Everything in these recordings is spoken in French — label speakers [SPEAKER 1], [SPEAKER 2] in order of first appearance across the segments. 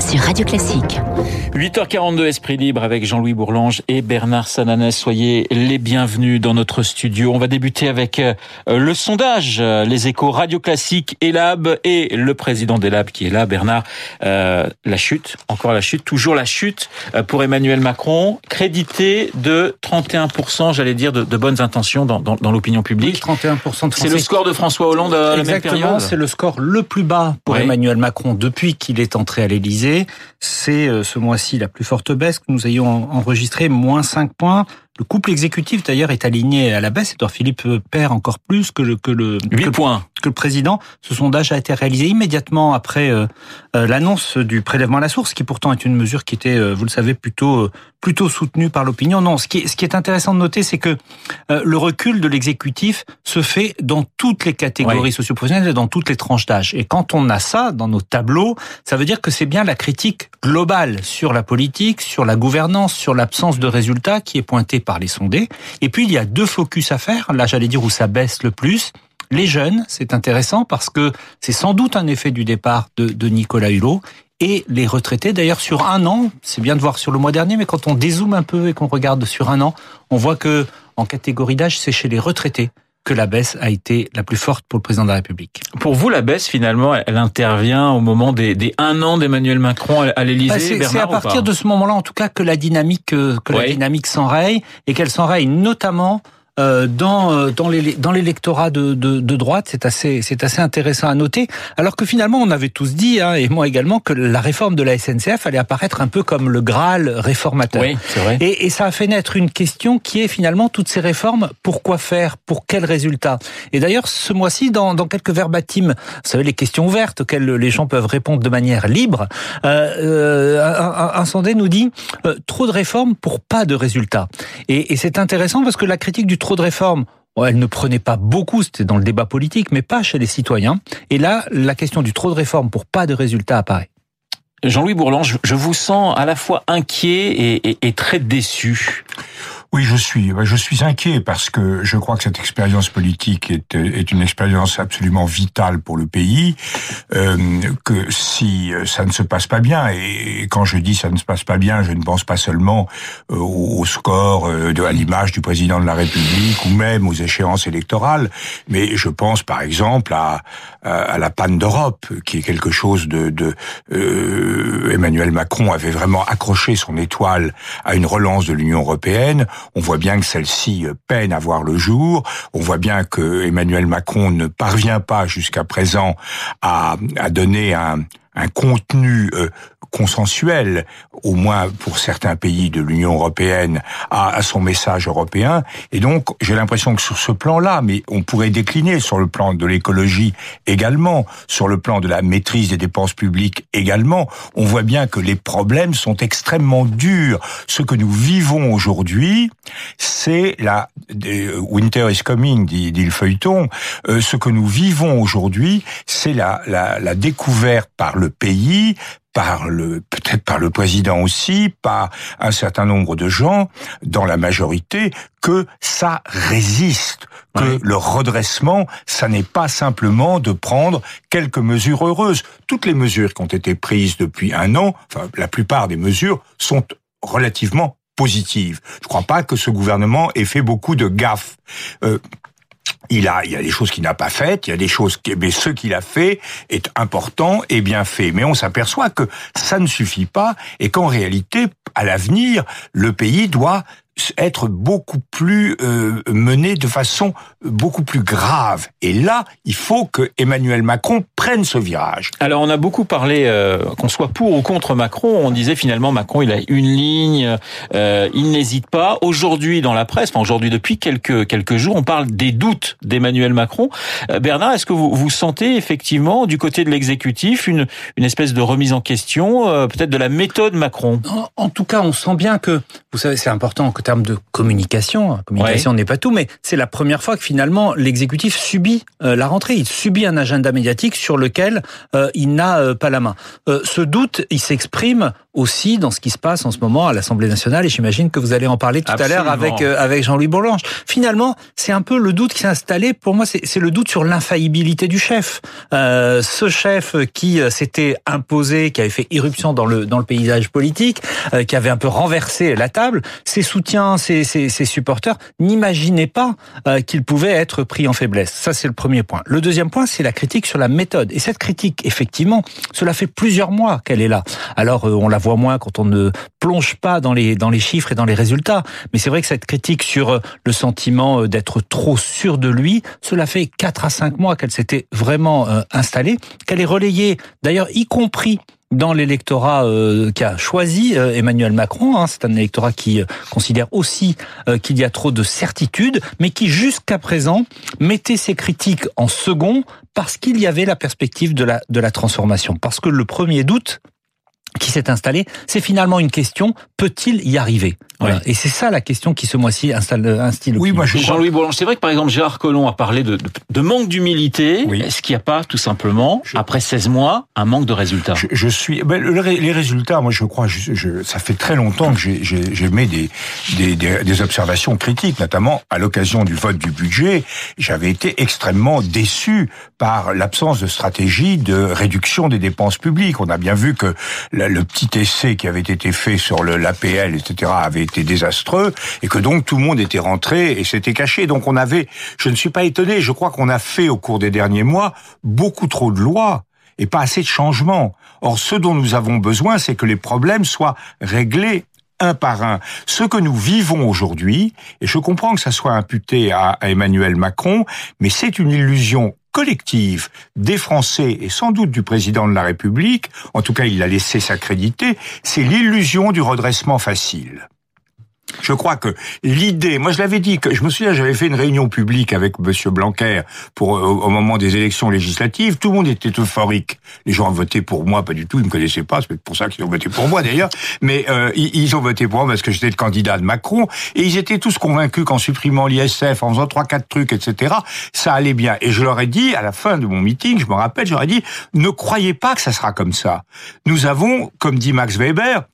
[SPEAKER 1] sur Radio Classique.
[SPEAKER 2] 8h42 Esprit Libre avec Jean-Louis Bourlange et Bernard Sananès. Soyez les bienvenus dans notre studio. On va débuter avec euh, le sondage. Les échos Radio Classique, Elab et le président d'Elab qui est là, Bernard. Euh, la chute, encore la chute, toujours la chute euh, pour Emmanuel Macron, crédité de 31%, j'allais dire, de, de, bonnes intentions dans, dans, dans l'opinion publique.
[SPEAKER 3] Oui, 31% de
[SPEAKER 2] C'est le score de François Hollande à la même période
[SPEAKER 3] c'est le score le plus bas pour oui. Emmanuel Macron depuis qu'il est entré à l'Élysée. C'est ce mois-ci la plus forte baisse que nous ayons enregistrée, moins 5 points. Le couple exécutif d'ailleurs est aligné à la baisse. Edouard Philippe perd encore plus que le que le
[SPEAKER 2] 8
[SPEAKER 3] que,
[SPEAKER 2] points
[SPEAKER 3] que le président. Ce sondage a été réalisé immédiatement après euh, euh, l'annonce du prélèvement à la source, qui pourtant est une mesure qui était, euh, vous le savez, plutôt plutôt soutenue par l'opinion. Non, ce qui est, ce qui est intéressant de noter, c'est que le recul de l'exécutif se fait dans toutes les catégories oui. socioprofessionnelles et dans toutes les tranches d'âge. Et quand on a ça dans nos tableaux, ça veut dire que c'est bien la critique globale sur la politique, sur la gouvernance, sur l'absence de résultats qui est pointée par les sondés. Et puis il y a deux focus à faire. Là, j'allais dire où ça baisse le plus. Les jeunes, c'est intéressant parce que c'est sans doute un effet du départ de, de Nicolas Hulot. Et les retraités, d'ailleurs, sur un an, c'est bien de voir sur le mois dernier, mais quand on dézoome un peu et qu'on regarde sur un an, on voit que en catégorie d'âge, c'est chez les retraités que la baisse a été la plus forte pour le président de la République.
[SPEAKER 2] Pour vous, la baisse, finalement, elle intervient au moment des, des un an d'Emmanuel Macron à l'Élysée.
[SPEAKER 3] Bah c'est à partir de ce moment-là, en tout cas, que la dynamique que oui. la dynamique s'enraye et qu'elle s'enraye notamment euh, dans dans les dans l'électorat de, de, de droite, c'est assez c'est assez intéressant à noter. Alors que finalement, on avait tous dit, hein, et moi également, que la réforme de la SNCF allait apparaître un peu comme le Graal réformateur.
[SPEAKER 2] Oui, c'est vrai.
[SPEAKER 3] Et, et ça a fait naître une question qui est finalement toutes ces réformes, pourquoi faire, pour quel résultat? Et d'ailleurs, ce mois-ci, dans, dans quelques verbatims, vous savez les questions ouvertes auxquelles les gens peuvent répondre de manière libre, euh, un, un, sondé nous dit euh, trop de réformes pour pas de résultats. Et, et c'est intéressant parce que la critique du trop de réformes, elle ne prenait pas beaucoup, c'était dans le débat politique, mais pas chez les citoyens. Et là, la question du trop de réformes pour pas de résultats apparaît.
[SPEAKER 2] Jean-Louis Bourlange, je vous sens à la fois inquiet et, très déçu.
[SPEAKER 4] Oui, je suis. Je suis inquiet parce que je crois que cette expérience politique est, est une expérience absolument vitale pour le pays. Euh, que si ça ne se passe pas bien, et quand je dis ça ne se passe pas bien, je ne pense pas seulement au, score, de, à l'image du président de la République ou même aux échéances électorales, mais je pense par exemple à, à la panne d'Europe, qui est quelque chose de, de euh, Emmanuel Macron avait vraiment accroché son étoile à une relance de l'Union européenne. On voit bien que celle-ci peine à voir le jour. On voit bien que Emmanuel Macron ne parvient pas jusqu'à présent à, à donner un, un contenu euh, consensuel, au moins pour certains pays de l'Union européenne, à, à, son message européen. Et donc, j'ai l'impression que sur ce plan-là, mais on pourrait décliner sur le plan de l'écologie également, sur le plan de la maîtrise des dépenses publiques également, on voit bien que les problèmes sont extrêmement durs. Ce que nous vivons aujourd'hui, c'est la euh, winter is coming, dit, dit le feuilleton. Euh, ce que nous vivons aujourd'hui, c'est la, la, la découverte par le pays par le peut-être par le président aussi, par un certain nombre de gens dans la majorité que ça résiste, que oui. le redressement, ça n'est pas simplement de prendre quelques mesures heureuses. Toutes les mesures qui ont été prises depuis un an, enfin la plupart des mesures sont relativement positives. Je ne crois pas que ce gouvernement ait fait beaucoup de gaffes. Euh, il a, il y a des choses qu'il n'a pas faites, il y a des choses, mais ce qu'il a fait est important et bien fait. Mais on s'aperçoit que ça ne suffit pas et qu'en réalité, à l'avenir, le pays doit être beaucoup plus euh, mené de façon beaucoup plus grave. Et là, il faut que Emmanuel Macron prenne ce virage.
[SPEAKER 2] Alors, on a beaucoup parlé, euh, qu'on soit pour ou contre Macron, on disait finalement Macron, il a une ligne, euh, il n'hésite pas. Aujourd'hui, dans la presse, enfin aujourd'hui depuis quelques quelques jours, on parle des doutes d'Emmanuel Macron. Euh, Bernard, est-ce que vous vous sentez effectivement du côté de l'exécutif une une espèce de remise en question, euh, peut-être de la méthode Macron?
[SPEAKER 3] En, en, tout cas, on sent bien que, vous savez, c'est important que termes de communication. Hein, communication n'est pas tout, mais c'est la première fois que finalement l'exécutif subit la rentrée. Il subit un agenda médiatique sur lequel il n'a pas la main. ce doute, il s'exprime aussi dans ce qui se passe en ce moment à l'Assemblée nationale, et j'imagine que vous allez en parler tout à l'heure avec avec Jean-Louis Bourlange. Finalement, c'est un peu le doute qui s'est installé. Pour moi, c'est le doute sur l'infaillibilité du chef. ce chef qui s'était imposé, qui avait fait irruption dans le dans le paysage politique, qui avait un peu renversé la table, ses soutiens, ses, supporters n'imaginaient pas euh, qu'il pouvait être pris en faiblesse. Ça, c'est le premier point. Le deuxième point, c'est la critique sur la méthode. Et cette critique, effectivement, cela fait plusieurs mois qu'elle est là. Alors, euh, on la voit moins quand on ne plonge pas dans les dans les chiffres et dans les résultats. Mais c'est vrai que cette critique sur euh, le sentiment d'être trop sûr de lui, cela fait quatre à cinq mois qu'elle s'était vraiment installée, qu'elle est relayée, d'ailleurs, y compris dans l'électorat euh, qui a choisi euh, Emmanuel Macron. Hein, c'est un électorat qui euh, considère aussi qu'il y a trop de certitudes, mais qui jusqu'à présent mettait ses critiques en second parce qu'il y avait la perspective de la, de la transformation. Parce que le premier doute, qui s'est installé, c'est finalement une question peut-il y arriver? Voilà. Et c'est ça la question qui ce mois-ci installe un style.
[SPEAKER 2] Oui, moi Jean-Louis Bourlange, c'est vrai que par exemple Gérard Collomb a parlé de, de, de manque d'humilité. Est-ce qu'il n'y a pas tout simplement après 16 mois un manque de résultats?
[SPEAKER 4] Je, je, suis ben, les résultats. Moi, je crois, je, je, ça fait très longtemps que j'ai mis des, des, des, des, observations critiques, notamment à l'occasion du vote du budget. J'avais été extrêmement déçu par l'absence de stratégie de réduction des dépenses publiques. On a bien vu que le petit essai qui avait été fait sur l'APL, etc., avait été désastreux et que donc tout le monde était rentré et s'était caché. Donc on avait, je ne suis pas étonné, je crois qu'on a fait au cours des derniers mois beaucoup trop de lois et pas assez de changements. Or, ce dont nous avons besoin, c'est que les problèmes soient réglés un par un. Ce que nous vivons aujourd'hui, et je comprends que ça soit imputé à, Emmanuel Macron, mais c'est une illusion collective des Français et sans doute du président de la République, en tout cas il l'a laissé s'accréditer, c'est l'illusion du redressement facile. Je crois que l'idée, moi je l'avais dit, que je me souviens, j'avais fait une réunion publique avec Monsieur Blanquer pour euh, au moment des élections législatives. Tout le monde était euphorique. Les gens ont voté pour moi, pas du tout, ils me connaissaient pas. C'est pour ça qu'ils ont voté pour moi d'ailleurs. Mais euh, ils, ont voté pour moi parce que j'étais le candidat de Macron et ils étaient tous convaincus qu'en supprimant l'ISF, en faisant trois quatre trucs, etc., ça allait bien. Et je leur ai dit à la fin de mon meeting, je me rappelle, j'aurais dit ne croyez pas que ça sera comme ça. Nous avons, comme dit Max Weber,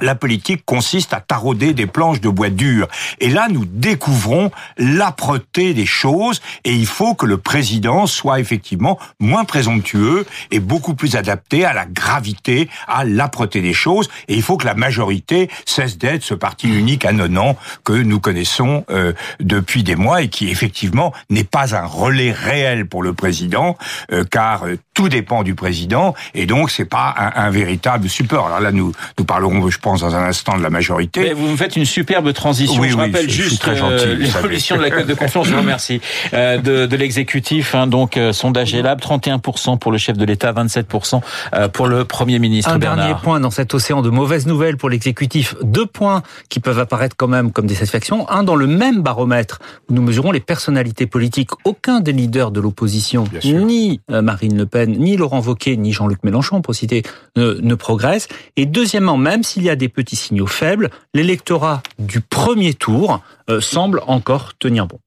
[SPEAKER 4] la politique consiste à tarauder des planches de bois dur. Et là, nous découvrons l'âpreté des choses et il faut que le président soit effectivement moins présomptueux et beaucoup plus adapté à la gravité, à l'âpreté des choses. Et il faut que la majorité cesse d'être ce parti unique non que nous connaissons euh, depuis des mois et qui effectivement n'est pas un relais réel pour le président, euh, car euh, tout dépend du président et donc c'est pas un, un, véritable support. Alors là, nous nous parlerons, je pense, dans un instant de la majorité.
[SPEAKER 2] Mais vous me faites une superbe transition. je rappelle juste euh, l'évolution de la cote de confiance. je vous remercie euh, de, de l'exécutif. Hein, donc euh, sondage Elab, 31% pour le chef de l'État, 27% euh, pour le Premier ministre.
[SPEAKER 3] Un
[SPEAKER 2] Bernard.
[SPEAKER 3] dernier point dans cet océan de mauvaises nouvelles pour l'exécutif. Deux points qui peuvent apparaître quand même comme des satisfactions. Un dans le même baromètre où nous mesurons les personnalités politiques. Aucun des leaders de l'opposition, ni Marine Le Pen, ni Laurent Wauquiez, ni Jean-Luc Mélenchon, pour citer, ne, ne progresse. Et deuxièmement, même s'il y a des petits signaux faibles, l'électorat du premier tour euh, semble encore tenir bon.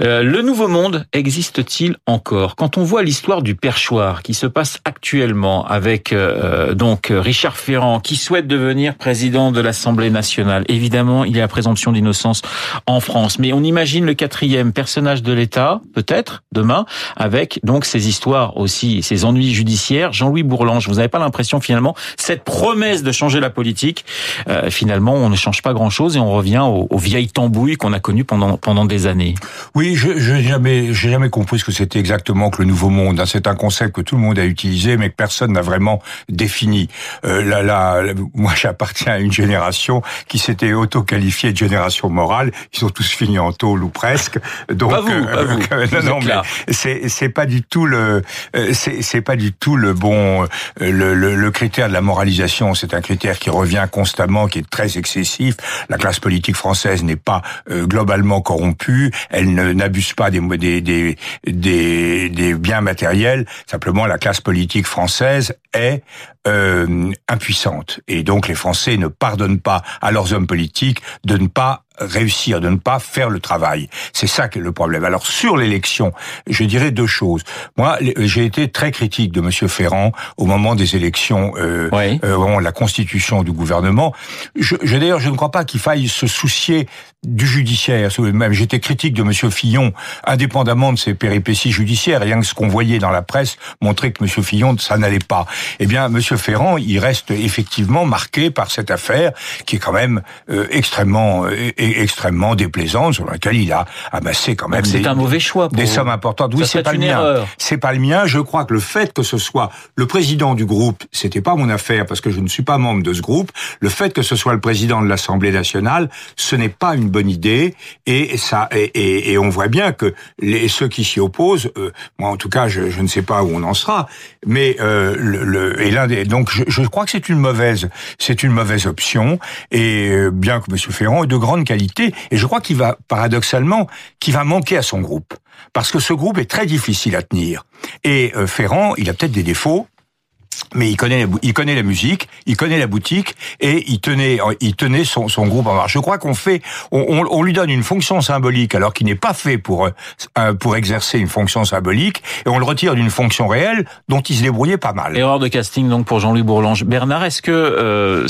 [SPEAKER 2] Euh, le nouveau monde existe-t-il encore? Quand on voit l'histoire du perchoir qui se passe actuellement avec euh, donc Richard Ferrand qui souhaite devenir président de l'Assemblée nationale, évidemment il y a présomption d'innocence en France, mais on imagine le quatrième personnage de l'État peut-être demain avec donc ces histoires aussi, ces ennuis judiciaires. Jean-Louis Bourlange, vous n'avez pas l'impression finalement cette promesse de changer la politique, euh, finalement on ne change pas grand-chose et on revient aux, aux vieilles tambouilles qu'on a connues pendant pendant des années?
[SPEAKER 4] Oui, je n'ai jamais, j'ai jamais compris ce que c'était exactement que le nouveau monde. Hein. C'est un concept que tout le monde a utilisé, mais que personne n'a vraiment défini. Euh, là, là, moi, j'appartiens à une génération qui s'était auto-qualifiée de génération morale. Ils ont tous fini en tôle ou presque.
[SPEAKER 2] Donc, pas vous,
[SPEAKER 4] euh,
[SPEAKER 2] pas vous.
[SPEAKER 4] Euh, non, non, mais c'est c'est pas du tout le, euh, c'est c'est pas du tout le bon, euh, le, le, le critère de la moralisation. C'est un critère qui revient constamment, qui est très excessif. La classe politique française n'est pas globalement corrompue. Elle ne n'abuse pas des, des, des, des, des biens matériels. Simplement, la classe politique française est euh, impuissante. Et donc les Français ne pardonnent pas à leurs hommes politiques de ne pas réussir, de ne pas faire le travail. C'est ça qui est le problème. Alors sur l'élection, je dirais deux choses. Moi, j'ai été très critique de Monsieur Ferrand au moment des élections, euh, euh, au moment de la constitution du gouvernement. Je, je d'ailleurs, je ne crois pas qu'il faille se soucier du judiciaire. Même j'étais critique de Monsieur Fillon, indépendamment de ses péripéties judiciaires. Rien que ce qu'on voyait dans la presse montrait que Monsieur Fillon, ça n'allait pas. Eh bien, Monsieur Ferrand, il reste effectivement marqué par cette affaire qui est quand même euh, extrêmement euh, extrêmement déplaisante sur laquelle il a amassé quand même.
[SPEAKER 2] C'est un mauvais choix.
[SPEAKER 4] Des sommes importantes. Oui, c'est pas le mien. C'est pas le mien. Je crois que le fait que ce soit le président du groupe, c'était pas mon affaire parce que je ne suis pas membre de ce groupe. Le fait que ce soit le président de l'Assemblée nationale, ce n'est pas une bonne idée et ça et, et, on voit bien que les ceux qui s'y opposent, euh, moi en tout cas, je, je, ne sais pas où on en sera, mais euh, le, le, et l'un des donc je, je crois que c'est une mauvaise c'est une mauvaise option et euh, bien que Monsieur Ferrand est de grande qualité et je crois qu'il va, paradoxalement, qu'il va manquer à son groupe. Parce que ce groupe est très difficile à tenir. Et euh, Ferrand, il a peut-être des défauts, mais il connaît, il connaît la musique, il connaît la boutique et il tenait, il tenait son, son groupe en marche. Je crois qu'on fait, on, on, lui donne une fonction symbolique alors qu'il n'est pas fait pour euh, pour exercer une fonction symbolique et on le retire d'une fonction réelle dont il se débrouillait pas mal.
[SPEAKER 2] Erreur de casting donc pour Jean-Louis Bourlange. Bernard, est-ce que euh,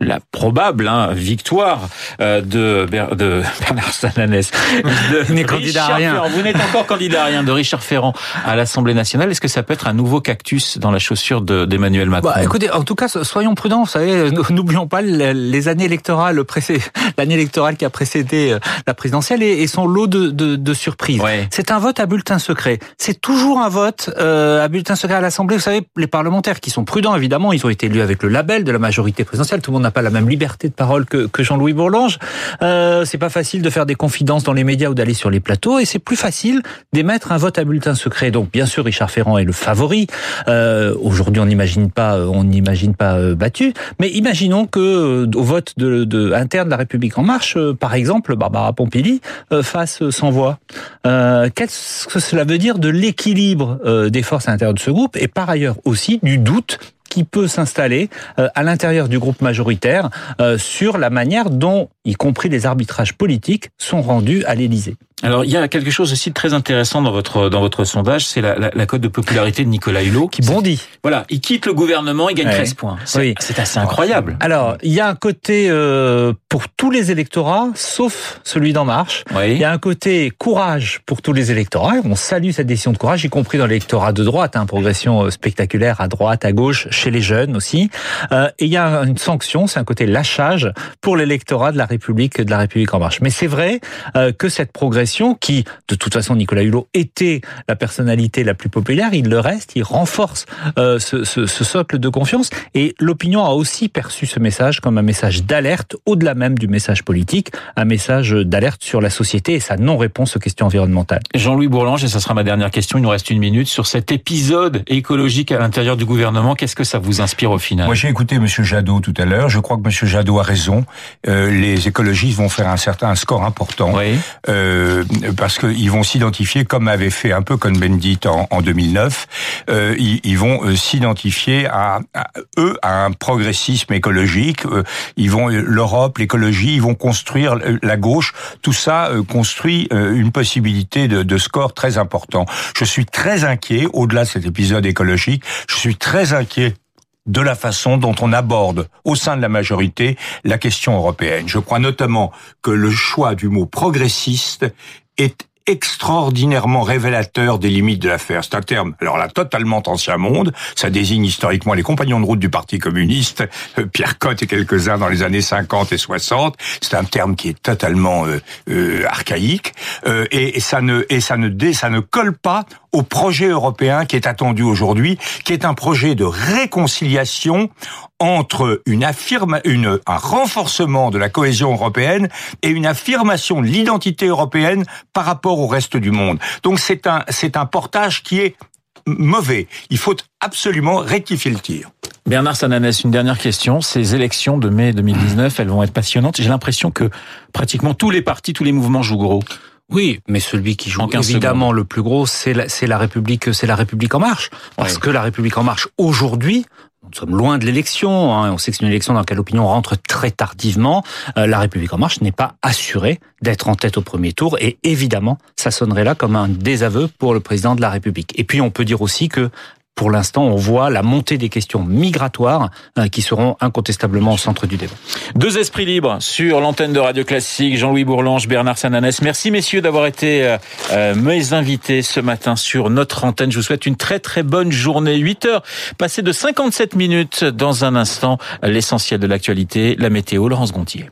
[SPEAKER 2] la probable hein, victoire euh, de, de Bernard Sananès.
[SPEAKER 3] De candidat à rien.
[SPEAKER 2] Vous n'êtes encore candidat à rien de Richard Ferrand à l'Assemblée nationale. Est-ce que ça peut être un nouveau cactus dans la chaussure d'Emmanuel Macron?
[SPEAKER 3] Bah, Écoutez, en tout cas, soyons prudents. Vous savez, n'oublions pas les années électorales, l'année électorale qui a précédé euh, la présidentielle et, son lot de, de, de surprises. C'est un vote à bulletin secret. C'est toujours un vote euh, à bulletin secret à l'Assemblée. Vous savez, les parlementaires qui sont prudents, évidemment, ils ont été élus avec le label de la majorité présidentielle. Tout le monde n'a pas la même liberté de parole que, que Jean-Louis Bourlange. Euh, c'est pas facile de faire des confidences dans les médias ou d'aller sur les plateaux, et c'est plus facile d'émettre un vote à bulletin secret. Donc, bien sûr, Richard Ferrand est le favori. Euh, Aujourd'hui, on n'imagine pas, on n'imagine pas euh, battu, mais imaginons que euh, au vote de, de, interne de la République en marche, euh, par exemple, Barbara Pompili fasse sans voix. Qu'est-ce que cela veut dire de l'équilibre des forces à l'intérieur de ce groupe, et par ailleurs aussi du doute qui peut s'installer euh, à l'intérieur du groupe majoritaire euh, sur la manière dont, y compris les arbitrages politiques, sont rendus à l'Élysée.
[SPEAKER 2] Alors il y a quelque chose aussi de très intéressant dans votre dans votre sondage, c'est la, la, la, cote de popularité de Nicolas Hulot
[SPEAKER 3] qui bondit.
[SPEAKER 2] Voilà, il quitte le gouvernement, il gagne 13 points. C'est oui. assez incroyable.
[SPEAKER 3] Alors il y a un côté euh, pour tous les électorats, sauf celui d'En Marche. Oui. Il y a un côté courage pour tous les électorats. On salue cette décision de courage, y compris dans l'électorat de droite, hein, progression euh, spectaculaire à droite, à gauche, chez les jeunes aussi. Euh, et il y a une sanction, c'est un côté lâchage pour l'électorat de la République de la République En Marche. Mais c'est vrai euh, que cette progression qui, de toute façon, Nicolas Hulot était la personnalité la plus populaire, il le reste, il renforce euh, ce, ce, ce, socle de confiance. Et l'opinion a aussi perçu ce message comme un message d'alerte, au-delà même du message politique, un message d'alerte sur la société et sa non-réponse aux questions environnementales.
[SPEAKER 2] Jean-Louis Bourlange, et ça sera ma dernière question, il nous reste une minute, sur cet épisode écologique à l'intérieur du gouvernement, qu'est-ce que ça vous inspire au final?
[SPEAKER 4] Moi j'ai écouté Monsieur Jadot tout à l'heure, je crois que Monsieur Jadot a raison, euh, les écologistes vont faire un certain un score important. Oui. Euh, euh, parce qu'ils vont s'identifier, comme avait fait un peu Cohn-Bendit en, en 2009, euh, ils, vont euh, s'identifier à, eux à un progressisme écologique. Ils vont l'Europe, l'écologie, ils vont construire la gauche. Tout ça construit une possibilité de, de score très important. Je suis très inquiet, au-delà de cet épisode écologique, je suis très inquiet de la façon dont on aborde au sein de la majorité la question européenne. Je crois notamment que le choix du mot progressiste est extraordinairement révélateur des limites de l'affaire. C'est un terme, alors là, totalement ancien monde. Ça désigne historiquement les compagnons de route du Parti communiste, euh, Pierre Cotte et quelques-uns dans les années 50 et 60. C'est un terme qui est totalement euh, euh, archaïque euh, et, ça ne et ça ne dé, ça ne colle pas au projet européen qui est attendu aujourd'hui, qui est un projet de réconciliation entre une affirme, une, un renforcement de la cohésion européenne et une affirmation de l'identité européenne par rapport au reste du monde. Donc c'est un, c'est un portage qui est mauvais. Il faut absolument rectifier le tir.
[SPEAKER 2] Bernard Sananès, une dernière question. Ces élections de mai 2019, elles vont être passionnantes. J'ai l'impression que pratiquement tous les partis, tous les mouvements jouent gros.
[SPEAKER 3] Oui, mais celui qui joue
[SPEAKER 2] En 15
[SPEAKER 3] évidemment le plus gros, c'est la, la République, c'est la République en marche. Parce
[SPEAKER 2] Oui.
[SPEAKER 3] que la République en marche aujourd'hui, nous sommes loin de l'élection. Hein, on sait que c'est une élection dans laquelle l'opinion rentre très tardivement. Euh, la République en marche n'est pas assurée d'être en tête au premier tour, et évidemment, ça sonnerait là comme un désaveu pour le président de la République. Et puis, on peut dire aussi que pour l'instant, on voit la montée des questions migratoires euh, qui seront incontestablement au centre du débat.
[SPEAKER 2] Deux esprits libres sur l'antenne de Radio Classique. Jean-Louis Bourlange, Bernard Sananès. Merci messieurs d'avoir été euh, euh, mes invités ce matin sur notre antenne. Je vous souhaite une très très bonne journée. 8 heures passées de 57 minutes dans un instant. L'essentiel de l'actualité, la météo, Laurence Gontier.